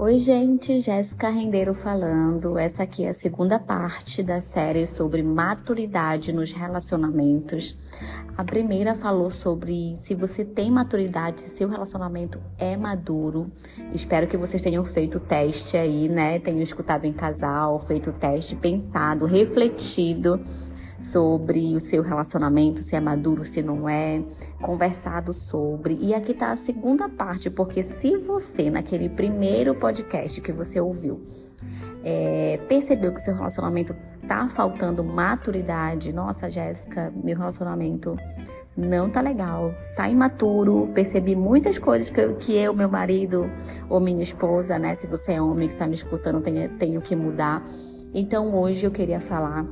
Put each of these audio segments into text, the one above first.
Oi, gente, Jéssica Rendeiro falando. Essa aqui é a segunda parte da série sobre maturidade nos relacionamentos. A primeira falou sobre se você tem maturidade, se seu relacionamento é maduro. Espero que vocês tenham feito o teste aí, né? Tenham escutado em casal, feito o teste, pensado, refletido sobre o seu relacionamento, se é maduro, se não é, conversado sobre. E aqui tá a segunda parte, porque se você, naquele primeiro podcast que você ouviu, é, percebeu que o seu relacionamento tá faltando maturidade, nossa, Jéssica, meu relacionamento não tá legal, tá imaturo, percebi muitas coisas que eu, que eu, meu marido ou minha esposa, né, se você é homem que tá me escutando, tenho, tenho que mudar. Então hoje eu queria falar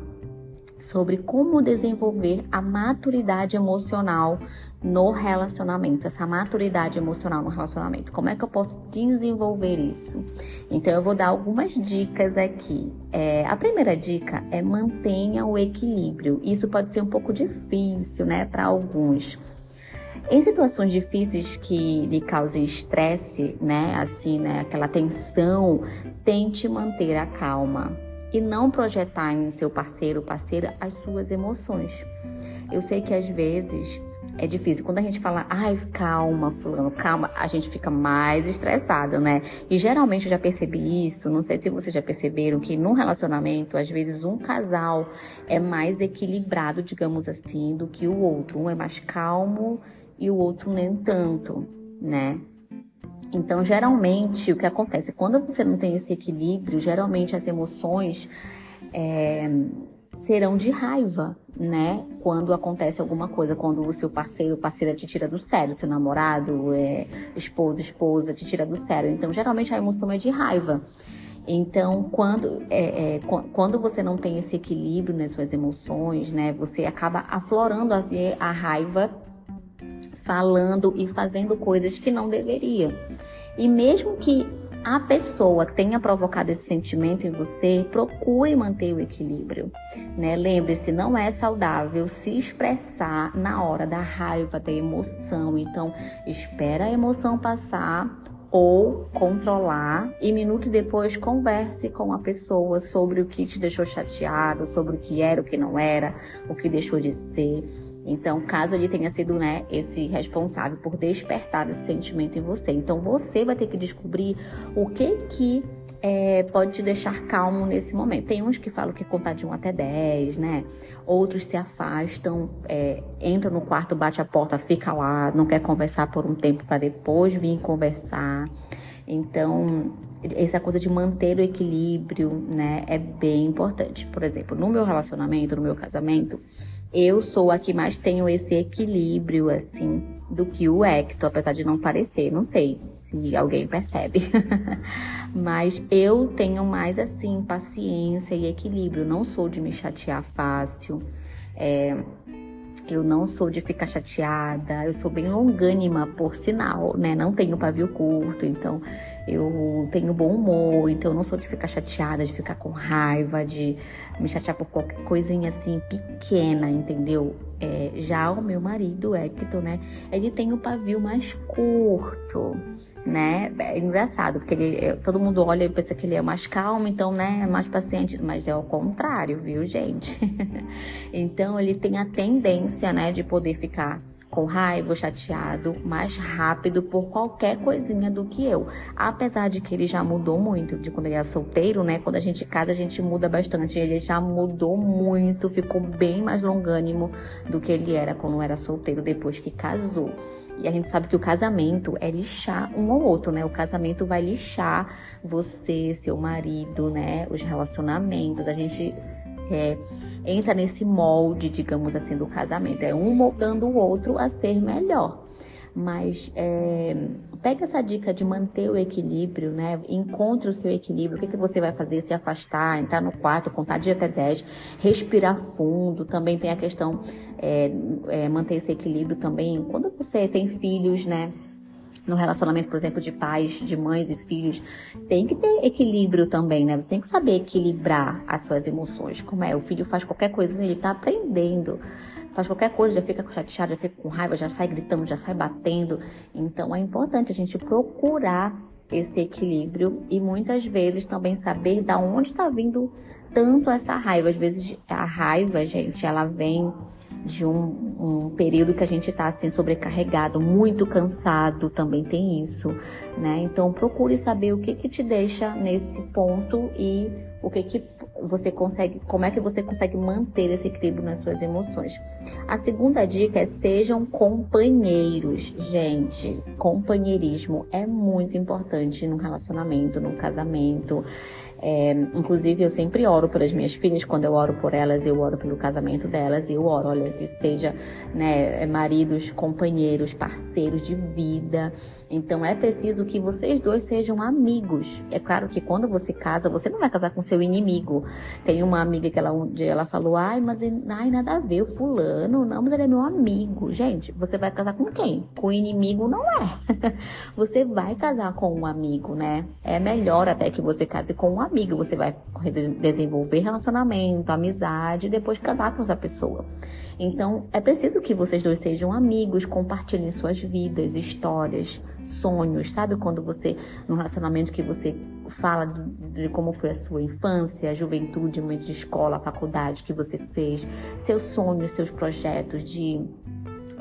sobre como desenvolver a maturidade emocional no relacionamento, essa maturidade emocional no relacionamento. Como é que eu posso desenvolver isso? Então, eu vou dar algumas dicas aqui. É, a primeira dica é mantenha o equilíbrio. Isso pode ser um pouco difícil, né, para alguns. Em situações difíceis que lhe causem estresse, né, assim, né, aquela tensão, tente manter a calma e não projetar em seu parceiro ou parceira as suas emoções. Eu sei que às vezes é difícil. Quando a gente fala, ai, calma, fulano, calma, a gente fica mais estressado, né? E geralmente eu já percebi isso, não sei se vocês já perceberam, que num relacionamento, às vezes um casal é mais equilibrado, digamos assim, do que o outro. Um é mais calmo e o outro nem tanto, né? Então, geralmente, o que acontece? Quando você não tem esse equilíbrio, geralmente as emoções é, serão de raiva, né? Quando acontece alguma coisa, quando o seu parceiro, parceira te tira do sério, seu namorado, é, esposa, esposa te tira do sério. Então, geralmente a emoção é de raiva. Então, quando, é, é, quando você não tem esse equilíbrio nas suas emoções, né? Você acaba aflorando assim, a raiva falando e fazendo coisas que não deveria. E mesmo que a pessoa tenha provocado esse sentimento em você, procure manter o equilíbrio. Né? Lembre-se, não é saudável se expressar na hora da raiva, da emoção. Então, espera a emoção passar ou controlar e minutos depois converse com a pessoa sobre o que te deixou chateado, sobre o que era, o que não era, o que deixou de ser. Então, caso ele tenha sido, né, esse responsável por despertar esse sentimento em você. Então, você vai ter que descobrir o que que é, pode te deixar calmo nesse momento. Tem uns que falam que contar de 1 até 10, né? Outros se afastam, é, entra no quarto, bate a porta, fica lá, não quer conversar por um tempo para depois vir conversar. Então, essa coisa de manter o equilíbrio, né, é bem importante. Por exemplo, no meu relacionamento, no meu casamento, eu sou a que mais tenho esse equilíbrio, assim, do que o Hector, apesar de não parecer. Não sei se alguém percebe. Mas eu tenho mais, assim, paciência e equilíbrio. Não sou de me chatear fácil. É, eu não sou de ficar chateada, eu sou bem longânima, por sinal, né? Não tenho pavio curto, então eu tenho bom humor, então eu não sou de ficar chateada, de ficar com raiva, de me chatear por qualquer coisinha assim pequena, entendeu? É, já o meu marido, Hector, né? Ele tem o pavio mais curto, né? É engraçado, porque ele, é, todo mundo olha e pensa que ele é mais calmo, então, né? É mais paciente, mas é o contrário, viu, gente? então, ele tem a tendência, né, de poder ficar com raiva, chateado, mais rápido por qualquer coisinha do que eu. Apesar de que ele já mudou muito de quando ele era solteiro, né? Quando a gente casa, a gente muda bastante. Ele já mudou muito, ficou bem mais longânimo do que ele era quando era solteiro depois que casou. E a gente sabe que o casamento é lixar um ao outro, né? O casamento vai lixar você, seu marido, né? Os relacionamentos. A gente é, entra nesse molde, digamos assim, do casamento. É um moldando o outro a ser melhor. Mas é, pega essa dica de manter o equilíbrio, né? Encontre o seu equilíbrio. O que, que você vai fazer? Se afastar, entrar no quarto, contar de até 10, respirar fundo. Também tem a questão é, é, manter esse equilíbrio também. Quando você tem filhos, né? no relacionamento, por exemplo, de pais, de mães e filhos, tem que ter equilíbrio também, né? Você tem que saber equilibrar as suas emoções. Como é? O filho faz qualquer coisa, ele tá aprendendo. Faz qualquer coisa, já fica chateado, já fica com raiva, já sai gritando, já sai batendo. Então é importante a gente procurar esse equilíbrio e muitas vezes também saber da onde está vindo tanto essa raiva. Às vezes a raiva, gente, ela vem de um, um período que a gente está assim sobrecarregado, muito cansado, também tem isso, né? Então procure saber o que que te deixa nesse ponto e o que que você consegue, como é que você consegue manter esse equilíbrio nas suas emoções. A segunda dica é sejam companheiros, gente. Companheirismo é muito importante no relacionamento, no casamento. É, inclusive, eu sempre oro pelas minhas filhas. Quando eu oro por elas, eu oro pelo casamento delas. Eu oro, olha, que seja né, maridos, companheiros, parceiros de vida. Então é preciso que vocês dois sejam amigos. É claro que quando você casa, você não vai casar com seu inimigo. Tem uma amiga que ela um dia ela falou: "Ai, mas ai nada a ver, o fulano, não, mas ele é meu amigo". Gente, você vai casar com quem? Com inimigo não é. você vai casar com um amigo, né? É melhor até que você case com um amigo. Você vai desenvolver relacionamento, amizade e depois casar com essa pessoa. Então, é preciso que vocês dois sejam amigos, compartilhem suas vidas, histórias, sonhos, sabe? Quando você, num relacionamento que você fala de, como foi a sua infância, a juventude, momento de escola, faculdade que você fez, seus sonhos, seus projetos de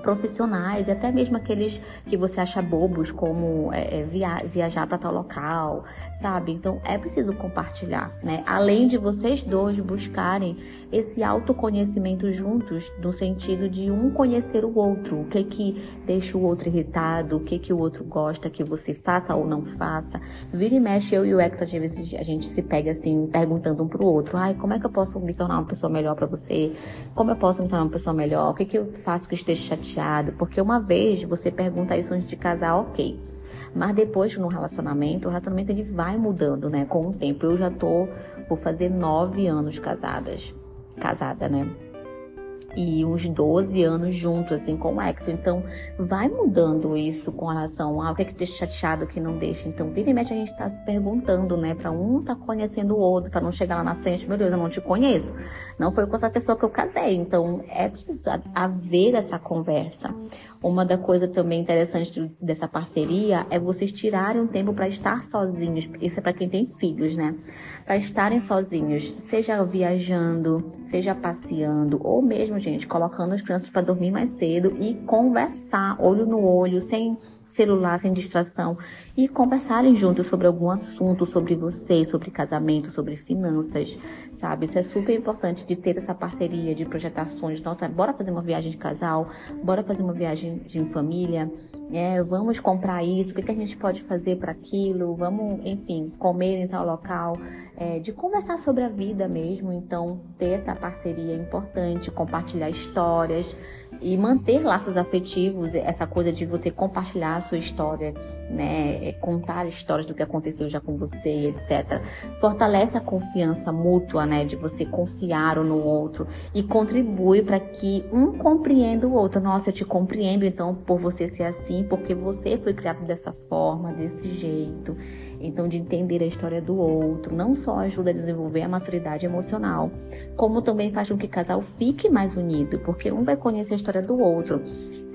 profissionais e até mesmo aqueles que você acha bobos, como é, é via viajar para tal local, sabe? Então é preciso compartilhar, né? Além de vocês dois buscarem esse autoconhecimento juntos, no sentido de um conhecer o outro, o que que deixa o outro irritado, o que que o outro gosta que você faça ou não faça. Vira e mexe, eu e o Hector, às vezes a gente se pega assim, perguntando um pro outro: ai, como é que eu posso me tornar uma pessoa melhor para você? Como eu posso me tornar uma pessoa melhor? O que que eu faço que esteja chateado? Porque uma vez você pergunta isso antes de casar, ok. Mas depois no relacionamento, o relacionamento ele vai mudando, né? Com o tempo. Eu já tô, vou fazer nove anos casadas, casada, né? E uns 12 anos junto, assim, com o Hector. Então, vai mudando isso com relação ao que é que deixa chateado, que não deixa. Então, vira e mexe a gente tá se perguntando, né, pra um tá conhecendo o outro, pra não chegar lá na frente, meu Deus, eu não te conheço. Não foi com essa pessoa que eu casei. Então, é preciso haver essa conversa. Uma da coisa também interessante dessa parceria é vocês tirarem um tempo para estar sozinhos. Isso é para quem tem filhos, né? Para estarem sozinhos, seja viajando, seja passeando, ou mesmo, gente, colocando as crianças para dormir mais cedo e conversar olho no olho, sem celular, sem distração e conversarem juntos sobre algum assunto, sobre você, sobre casamento, sobre finanças, sabe? Isso é super importante de ter essa parceria, de projetações. Nossa, bora fazer uma viagem de casal, bora fazer uma viagem de família, é, vamos comprar isso, o que, que a gente pode fazer para aquilo, vamos, enfim, comer em tal local, é, de conversar sobre a vida mesmo. Então, ter essa parceria é importante, compartilhar histórias e manter laços afetivos, essa coisa de você compartilhar a sua história, né? É, contar histórias do que aconteceu já com você, etc. Fortalece a confiança mútua, né? De você confiar um no outro e contribui para que um compreenda o outro. Nossa, eu te compreendo então por você ser assim, porque você foi criado dessa forma, desse jeito. Então, de entender a história do outro, não só ajuda a desenvolver a maturidade emocional, como também faz com que o casal fique mais unido, porque um vai conhecer a história do outro.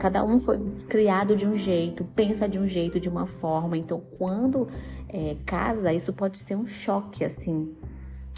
Cada um foi criado de um jeito, pensa de um jeito, de uma forma. Então, quando é, casa, isso pode ser um choque, assim,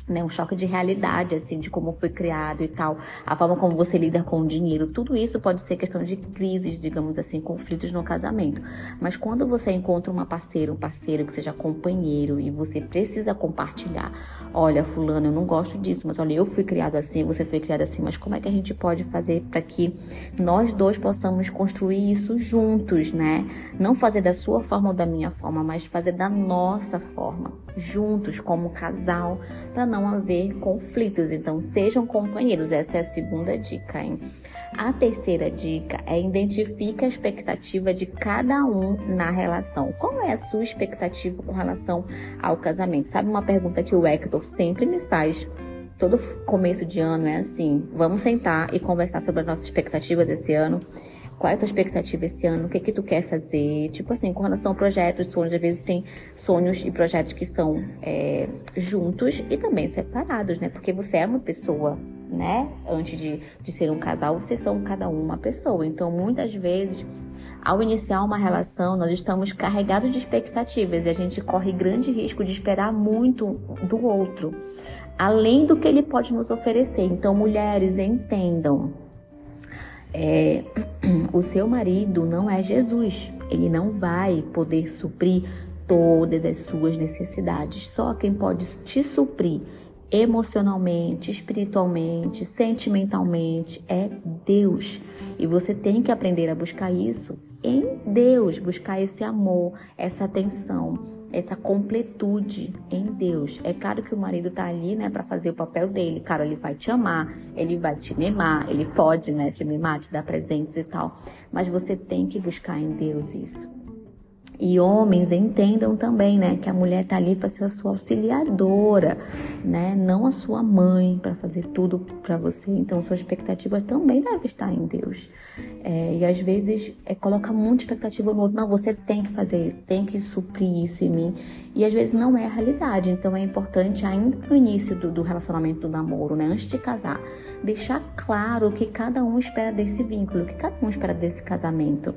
né, um choque de realidade, assim, de como foi criado e tal, a forma como você lida com o dinheiro, tudo isso pode ser questão de crises, digamos assim, conflitos no casamento. Mas quando você encontra uma parceira, um parceiro que seja companheiro e você precisa compartilhar, olha, fulano, eu não gosto disso, mas olha, eu fui criado assim, você foi criado assim, mas como é que a gente pode fazer para que nós dois possamos construir isso juntos, né? Não fazer da sua forma ou da minha forma, mas fazer da nossa forma, juntos como casal, para não haver conflitos. Então, sejam companheiros. Essa é a segunda dica, hein? A terceira dica é identifique a expectativa de cada um na relação. Qual é a sua expectativa com relação ao casamento? Sabe uma pergunta que o Hector sempre me faz todo começo de ano é assim: vamos sentar e conversar sobre as nossas expectativas esse ano. Qual é a tua expectativa esse ano? O que que tu quer fazer? Tipo assim, com relação a projetos, sonhos, às vezes tem sonhos e projetos que são é, juntos e também separados, né? Porque você é uma pessoa, né? Antes de, de ser um casal, vocês são cada um uma pessoa. Então, muitas vezes Ao iniciar uma relação, nós estamos carregados de expectativas e a gente corre grande risco de esperar muito do outro, além do que ele pode nos oferecer. Então, mulheres, entendam. É, o seu marido não é Jesus. Ele não vai poder suprir todas as suas necessidades. Só quem pode te suprir emocionalmente, espiritualmente, sentimentalmente é Deus. E você tem que aprender a buscar isso em Deus, buscar esse amor, essa atenção, essa completude em Deus. É claro que o marido tá ali, né, para fazer o papel dele. Cara, ele vai te amar, ele vai te mimar, ele pode, né, te mimar, te dar presentes e tal. Mas você tem que buscar em Deus isso. E homens entendam também, né, que a mulher tá ali para ser a sua auxiliadora, né, não a sua mãe para fazer tudo para você. Então sua expectativa também deve estar em Deus. É, e às vezes é, coloca muita expectativa no outro. Não, você tem que fazer isso, tem que suprir isso em mim. E às vezes não é a realidade. Então é importante, ainda no início do, do relacionamento, do namoro, né, antes de casar, deixar claro o que cada um espera desse vínculo, o que cada um espera desse casamento.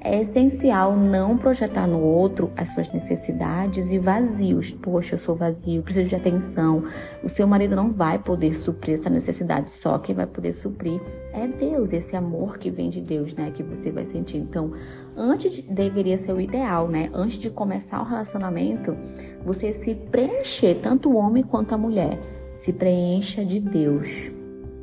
É essencial não projetar no outro as suas necessidades e vazios. Poxa, eu sou vazio, preciso de atenção. O seu marido não vai poder suprir essa necessidade, só quem vai poder suprir é Deus, esse amor que vem de Deus, né, que você vai sentir. Então, antes de, deveria ser o ideal, né? Antes de começar o relacionamento, você se preencher, tanto o homem quanto a mulher, se preencha de Deus,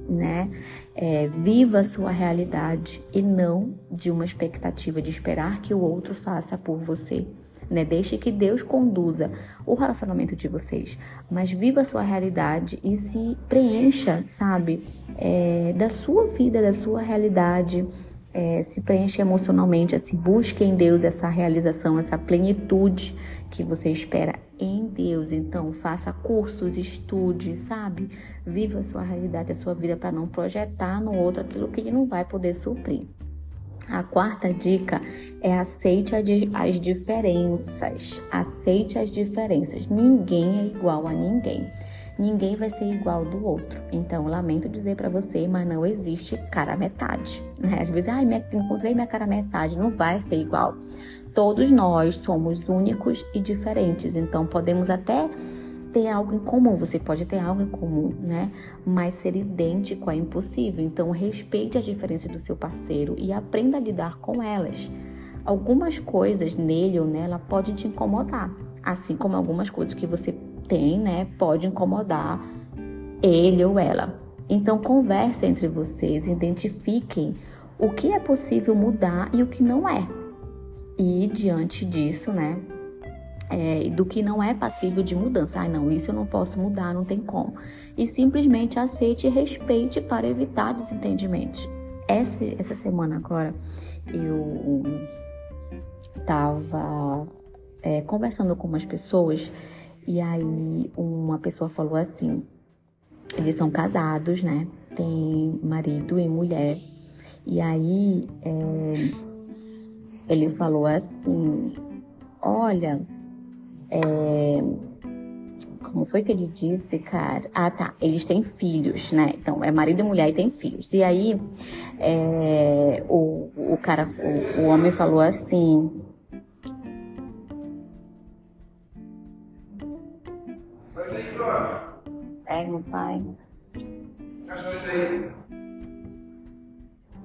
né? É, viva a sua realidade e não de uma expectativa de esperar que o outro faça por você. Né? Deixe que Deus conduza o relacionamento de vocês, mas viva a sua realidade e se preencha, sabe, é, da sua vida, da sua realidade. É, se preencha emocionalmente, assim, busque em Deus essa realização, essa plenitude que você espera em Deus. Então, faça cursos, estude, sabe? Viva a sua realidade, a sua vida para não projetar no outro aquilo que ele não vai poder suprir. A quarta dica é aceite as diferenças. Aceite as diferenças. Ninguém é igual a ninguém. Ninguém vai ser igual do outro. Então, lamento dizer para você, mas não existe cara metade. Né? Às vezes, ai, encontrei minha cara metade, não vai ser igual. Todos nós somos únicos e diferentes, então podemos até ter algo em comum, você pode ter algo em comum, né? Mas ser idêntico é impossível. Então respeite as diferenças do seu parceiro e aprenda a lidar com elas. Algumas coisas nele ou nela podem te incomodar, assim como algumas coisas que você tem, né, pode incomodar ele ou ela. Então converse entre vocês, identifiquem o que é possível mudar e o que não é. E diante disso, né, é, do que não é passível de mudança. Ah, não, isso eu não posso mudar, não tem como. E simplesmente aceite e respeite para evitar desentendimentos. Essa, essa semana agora eu tava é, conversando com umas pessoas e aí uma pessoa falou assim: eles são casados, né? Tem marido e mulher. E aí é, ele falou assim: Olha, é... como foi que ele disse, cara? Ah, tá. Eles têm filhos, né? Então, é marido e mulher e tem filhos. E aí, é... o, o cara, o, o homem falou assim. Pai.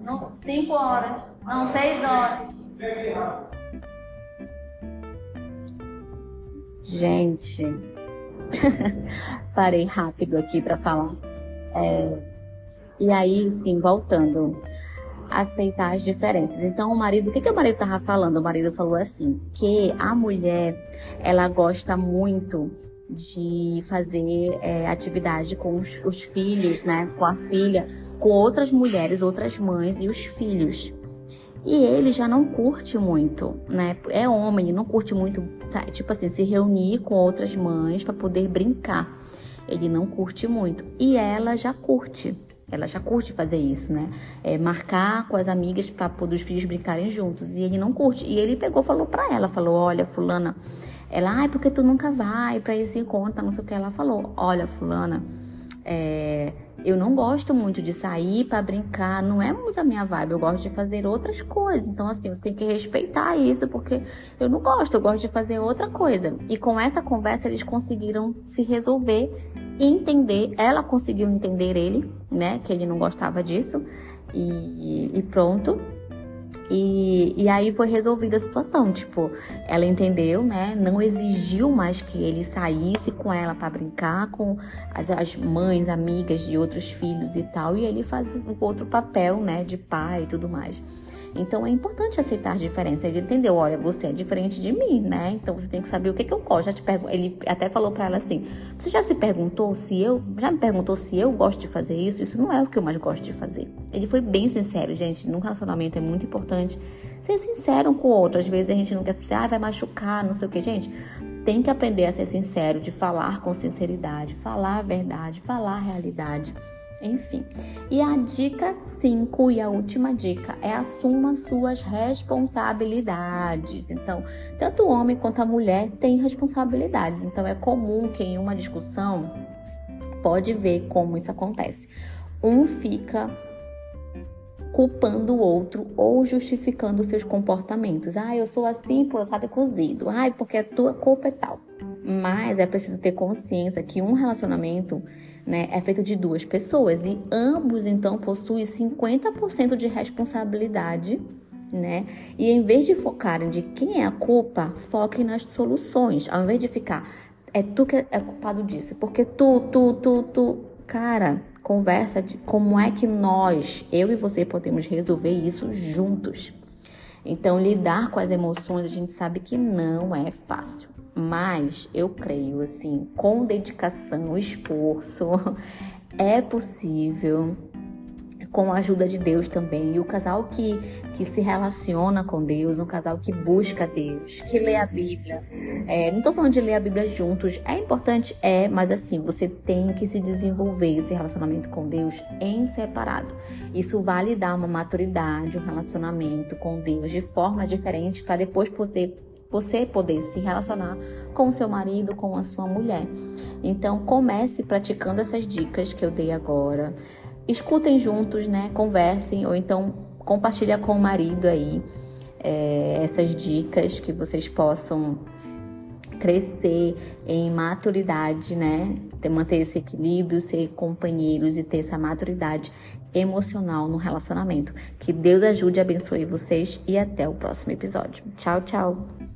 Não, cinco horas. Não, seis horas. Gente, parei rápido aqui para falar. É, e aí, sim, voltando, aceitar as diferenças. Então, o marido, o que, que o marido tava falando? O marido falou assim, que a mulher, ela gosta muito de fazer é, atividade com os, os filhos, né? Com a filha, com outras mulheres, outras mães e os filhos. E ele já não curte muito, né? É homem, não curte muito, tipo assim, se reunir com outras mães para poder brincar. Ele não curte muito. E ela já curte. Ela já curte fazer isso, né? É marcar com as amigas para poder os filhos brincarem juntos. E ele não curte. E ele pegou, falou para ela, falou: "Olha, fulana, ela, ai, porque tu nunca vai para esse encontro, não sei o que ela falou. Olha, fulana, é, eu não gosto muito de sair para brincar, não é muito a minha vibe, eu gosto de fazer outras coisas. Então, assim, você tem que respeitar isso, porque eu não gosto, eu gosto de fazer outra coisa. E com essa conversa, eles conseguiram se resolver e entender. Ela conseguiu entender ele, né, que ele não gostava disso, e, e pronto. E, e aí foi resolvida a situação. Tipo, ela entendeu, né? Não exigiu mais que ele saísse com ela para brincar com as, as mães, amigas de outros filhos e tal. E ele faz o outro papel, né? De pai e tudo mais. Então é importante aceitar diferença. Ele entendeu, olha, você é diferente de mim, né? Então você tem que saber o que, que eu gosto. Já te pergun ele até falou para ela assim: você já se perguntou se eu. Já me perguntou se eu gosto de fazer isso? Isso não é o que eu mais gosto de fazer. Ele foi bem sincero, gente. Num relacionamento é muito importante ser sincero um com o outro. Às vezes a gente não quer ser, ah, vai machucar, não sei o que, gente. Tem que aprender a ser sincero, de falar com sinceridade, falar a verdade, falar a realidade. Enfim. E a dica 5 e a última dica é assuma suas responsabilidades. Então, tanto o homem quanto a mulher têm responsabilidades. Então, é comum que em uma discussão pode ver como isso acontece. Um fica culpando o outro ou justificando seus comportamentos. Ah, eu sou assim por eu ter cozido. Ai, porque a tua culpa é tal. Mas é preciso ter consciência que um relacionamento né, é feito de duas pessoas e ambos então possuem 50% de responsabilidade, né? E em vez de focarem de quem é a culpa, foquem nas soluções, ao invés de ficar é tu que é culpado disso, porque tu, tu, tu, tu, cara, conversa de como é que nós, eu e você podemos resolver isso juntos. Então, lidar com as emoções, a gente sabe que não é fácil. Mas eu creio, assim, com dedicação, esforço, é possível com a ajuda de Deus também. E o casal que, que se relaciona com Deus, um casal que busca Deus, que lê a Bíblia. É, não estou falando de ler a Bíblia juntos. É importante? É, mas assim, você tem que se desenvolver esse relacionamento com Deus em separado. Isso vale dar uma maturidade, um relacionamento com Deus de forma diferente para depois poder você poder se relacionar com o seu marido, com a sua mulher. Então, comece praticando essas dicas que eu dei agora. Escutem juntos, né? Conversem ou então compartilha com o marido aí é, essas dicas que vocês possam crescer em maturidade, né? Manter esse equilíbrio, ser companheiros e ter essa maturidade emocional no relacionamento. Que Deus ajude e abençoe vocês e até o próximo episódio. Tchau, tchau.